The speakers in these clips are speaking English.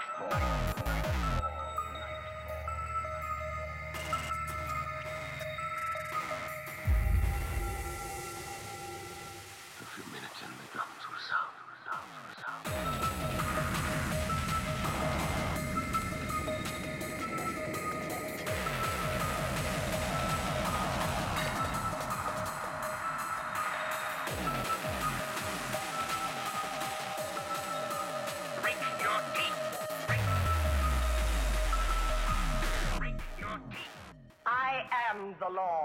A the law.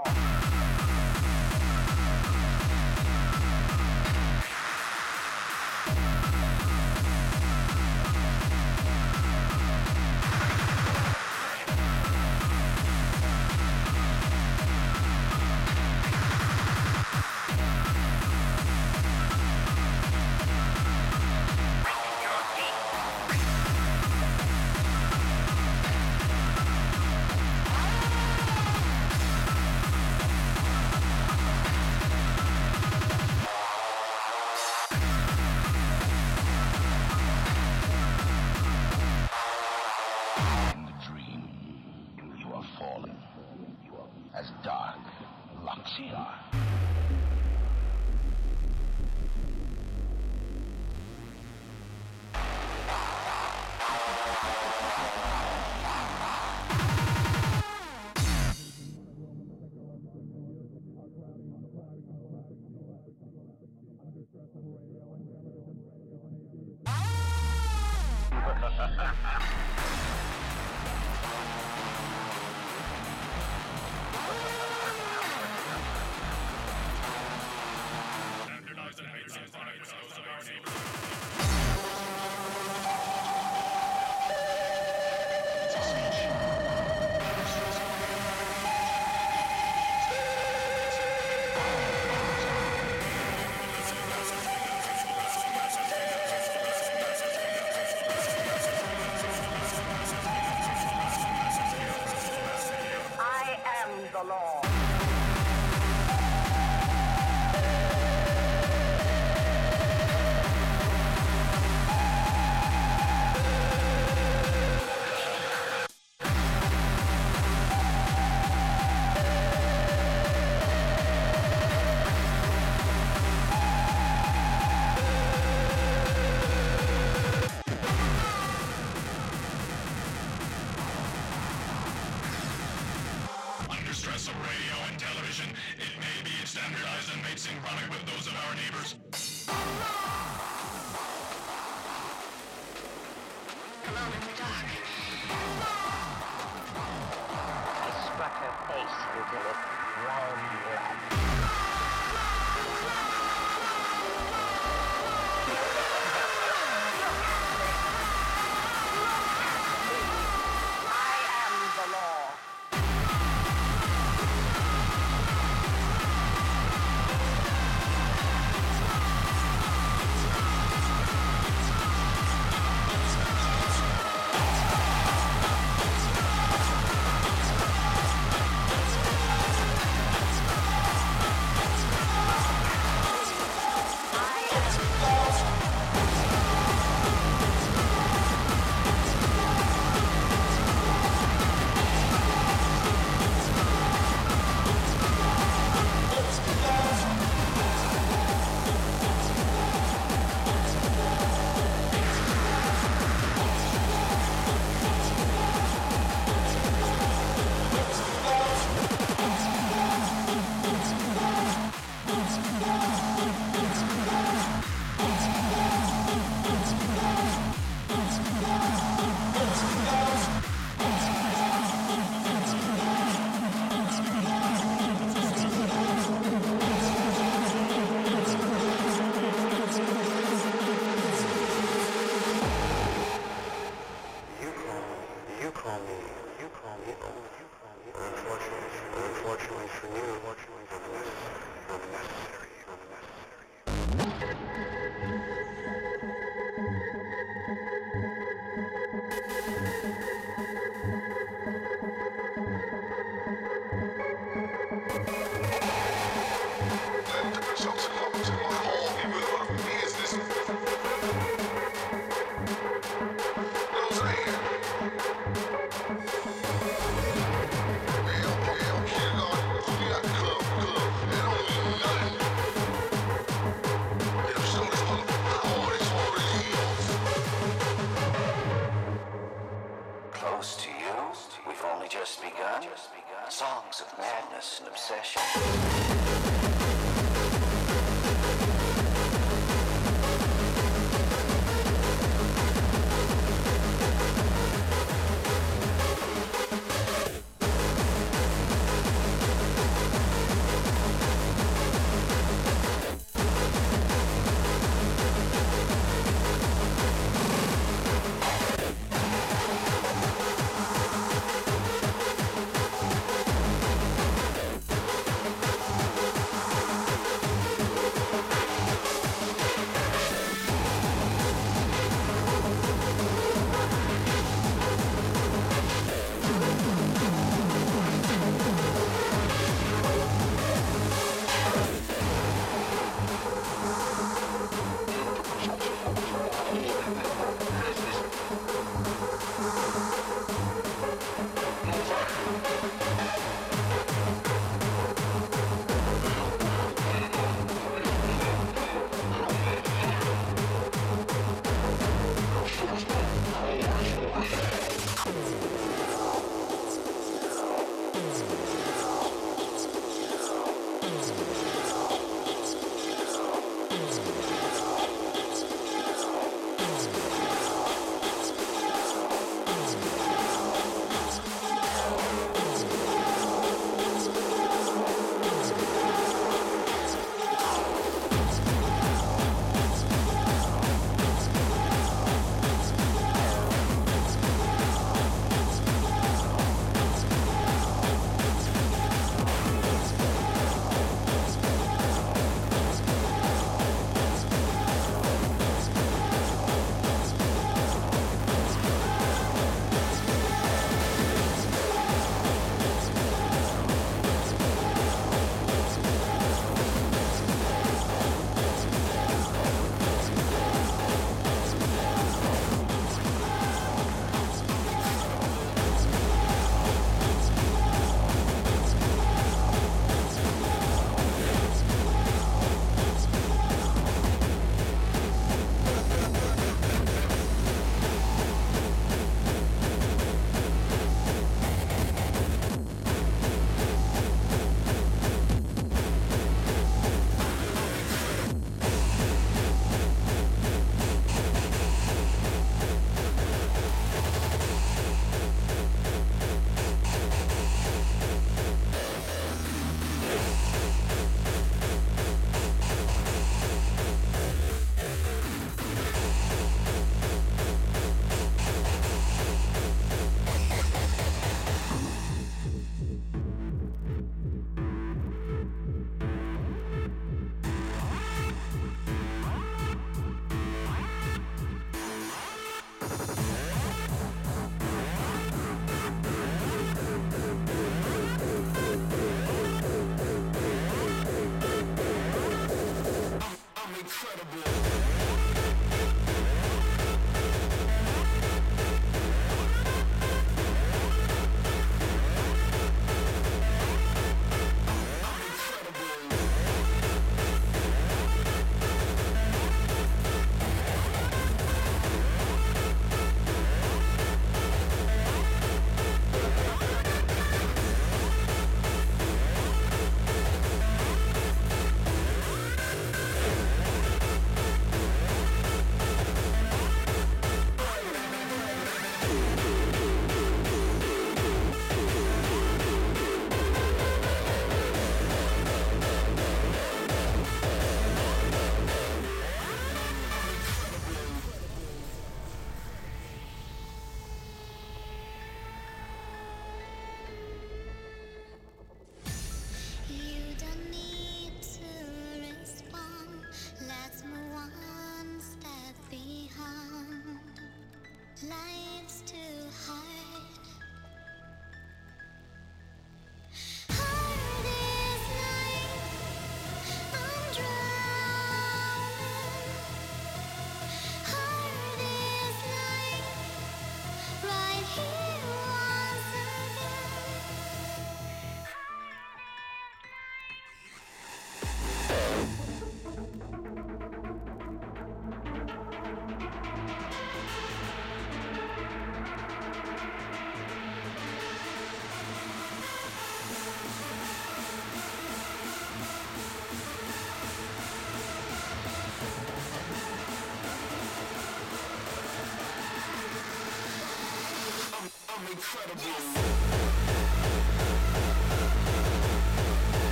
incredible. Yes.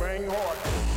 Bang hard.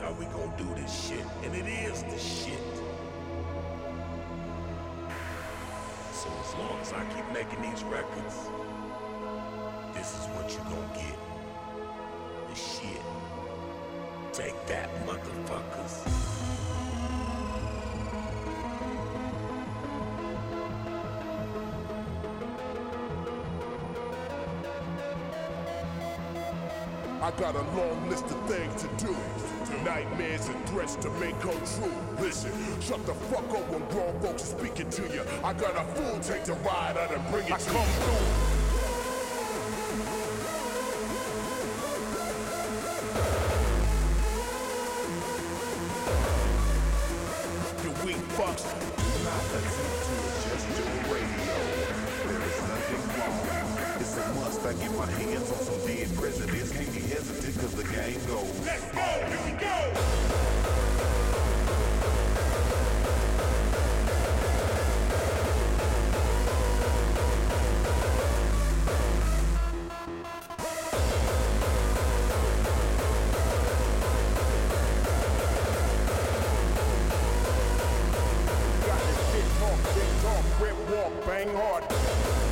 How we gonna do this shit. And it is the shit. So as long as I keep making these records, this is what you gonna get. The shit. Take that, motherfuckers. I got a long list of things to do. Nightmares and threats to make come true. Listen, shut the fuck up when grown folks are speaking to you. I got a fool tank to ride out and bring it I to come through. Rip walk, bang hard.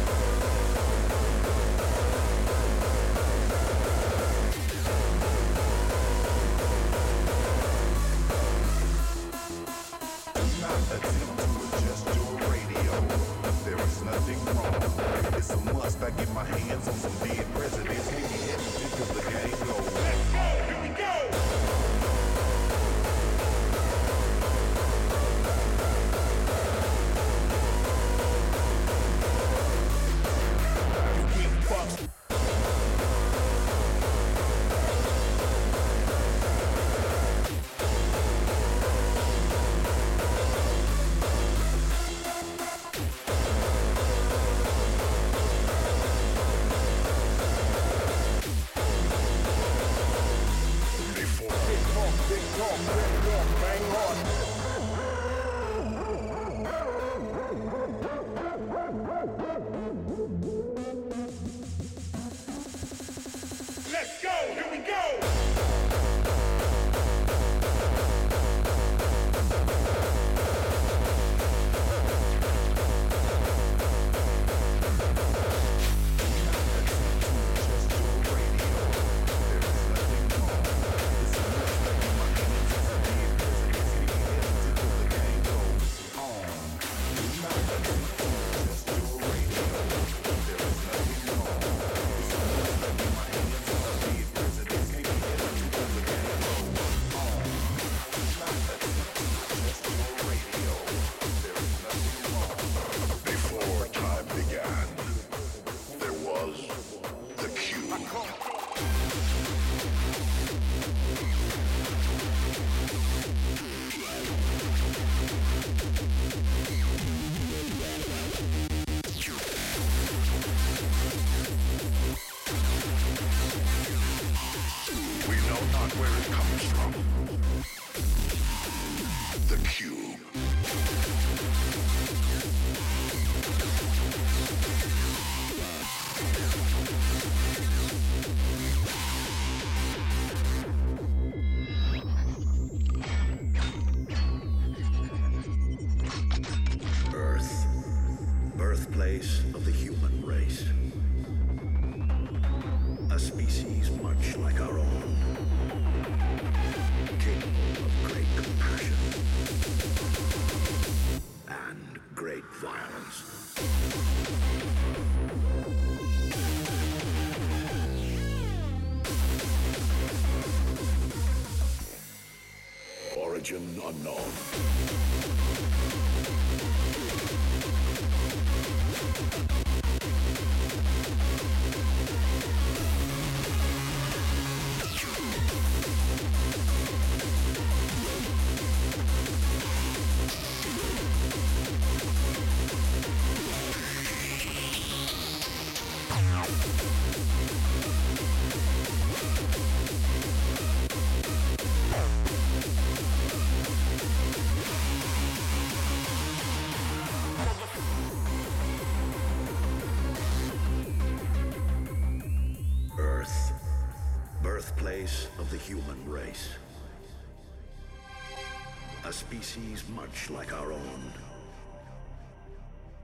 Species much like our own,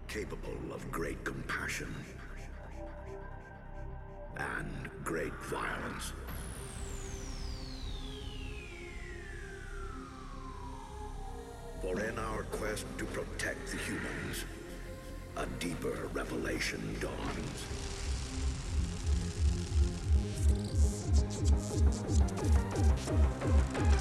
capable of great compassion and great violence. For in our quest to protect the humans, a deeper revelation dawns. have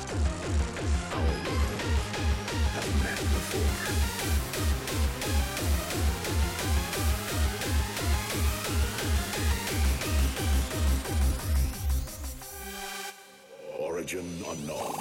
Origin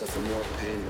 suffer more pain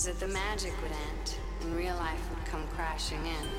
Was that the magic would end and real life would come crashing in.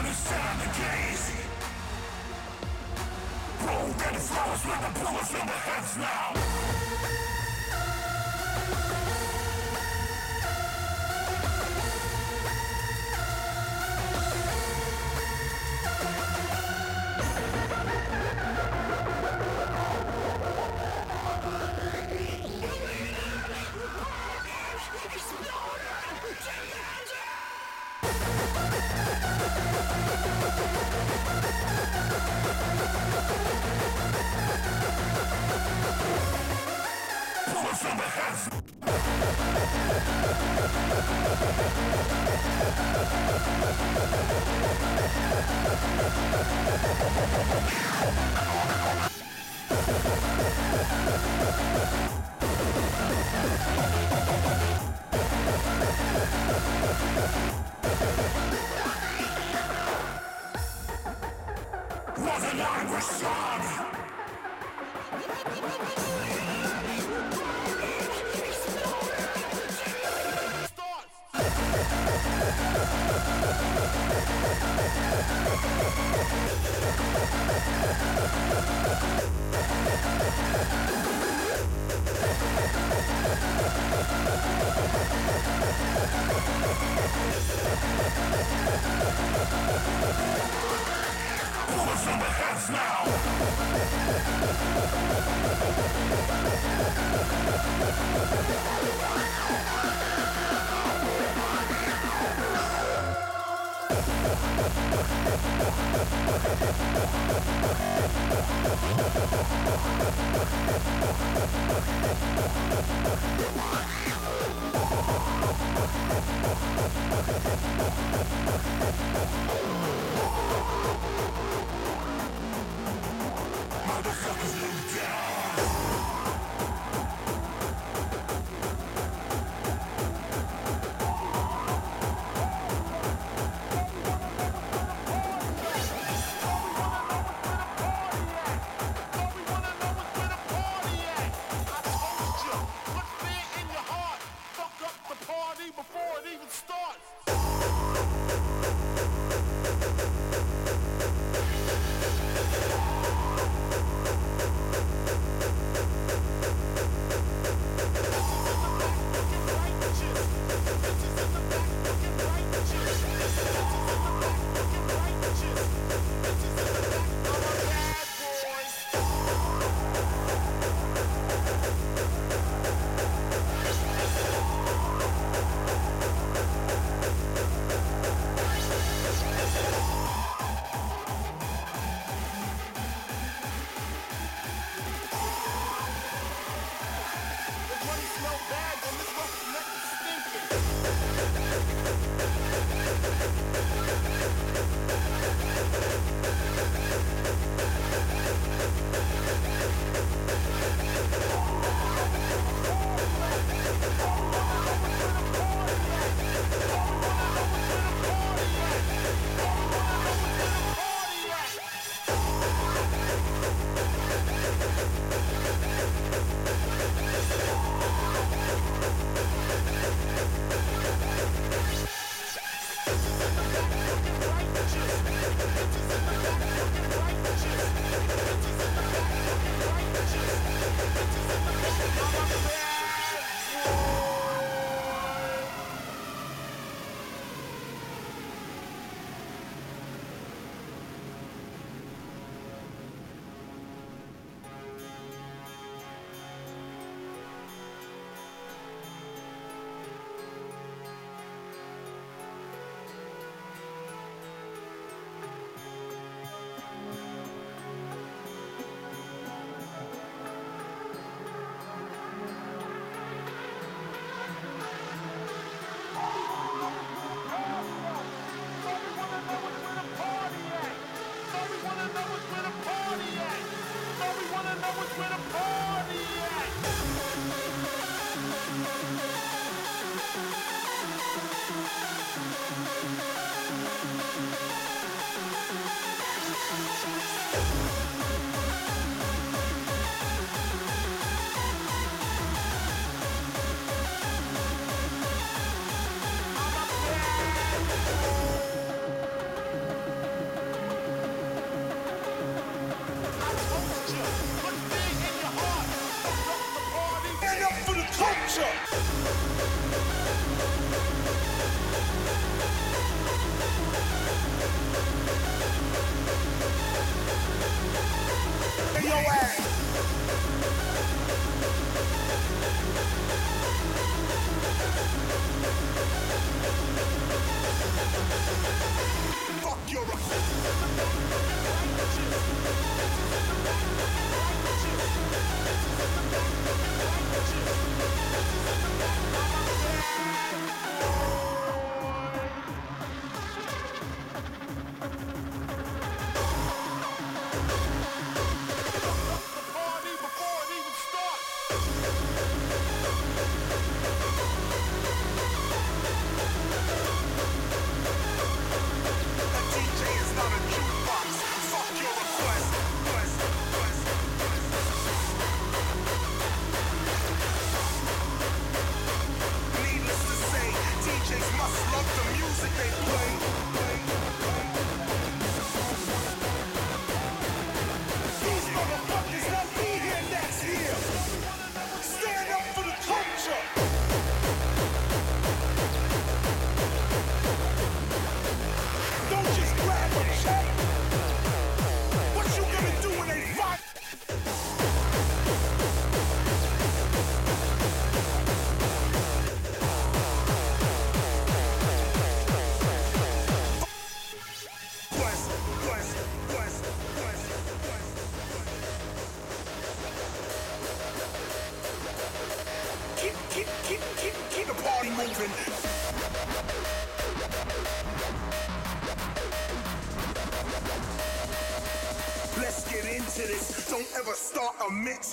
When it's stand the gaze. Broken flowers with the bullets in the heads now. Bullets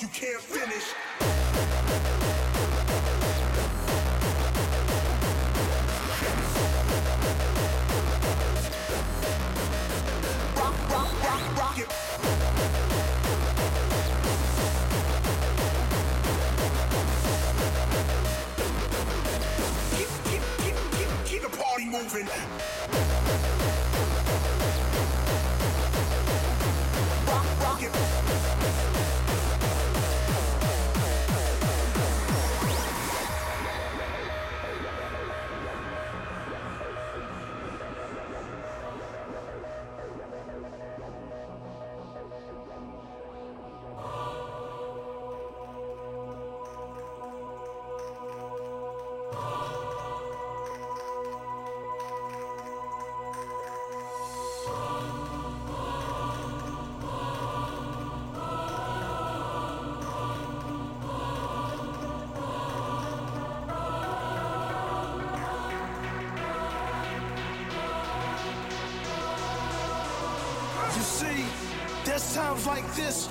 you can't like this,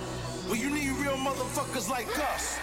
but you need real motherfuckers like us.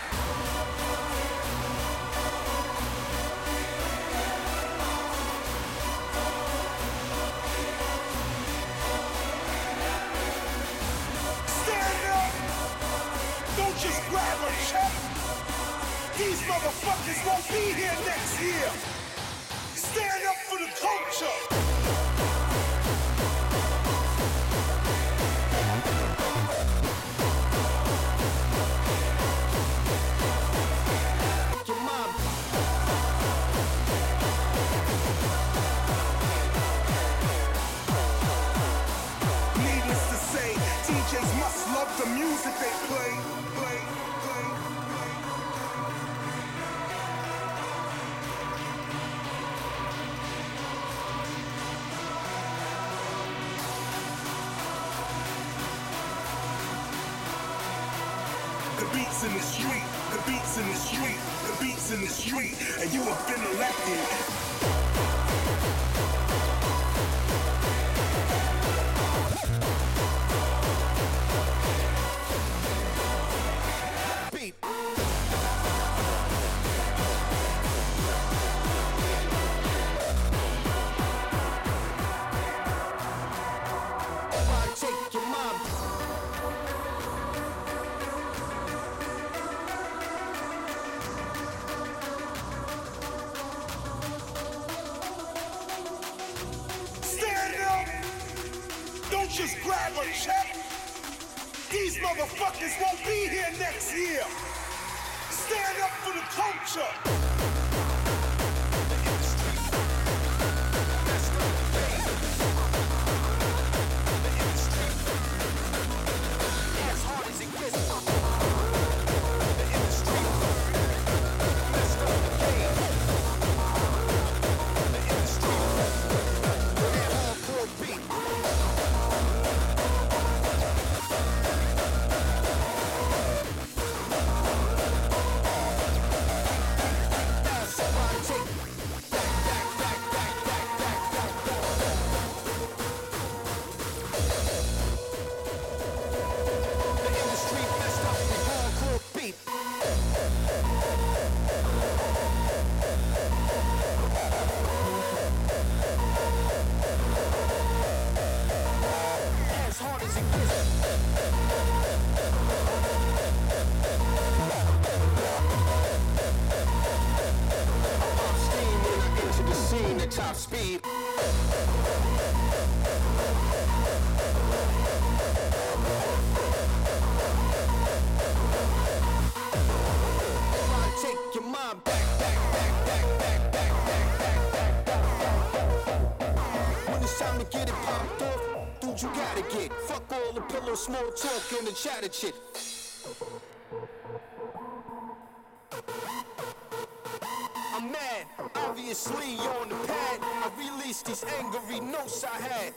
small talk in the chat chit. shit. I'm mad, obviously you're on the pad. I released these angry notes I had.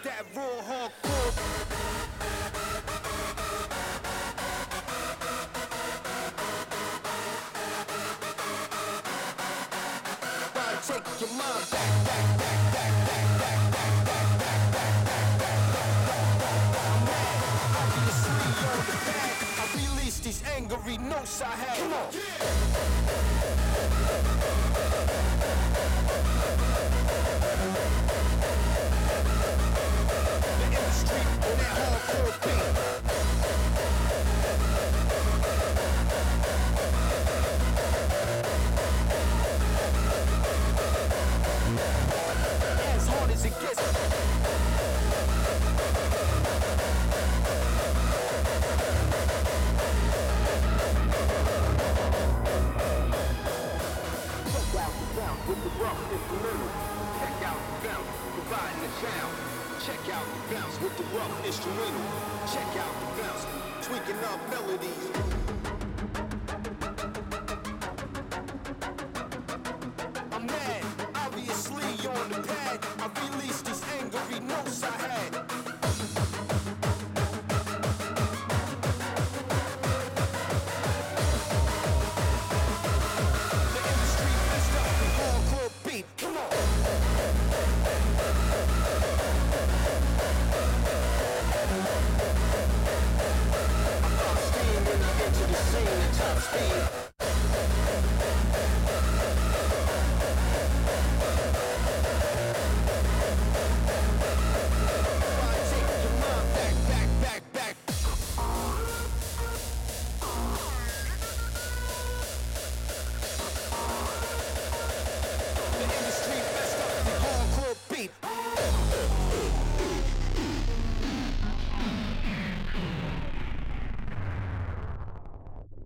It's that raw hardcore. Back, these angry notes I have. Come on. Yeah. street that hardcore beat. As hard as it gets. Check out the sound with the. Check out the sound providing the sound. Check out the bounce with the rough instrumental. Check out the bounce, tweaking up melodies.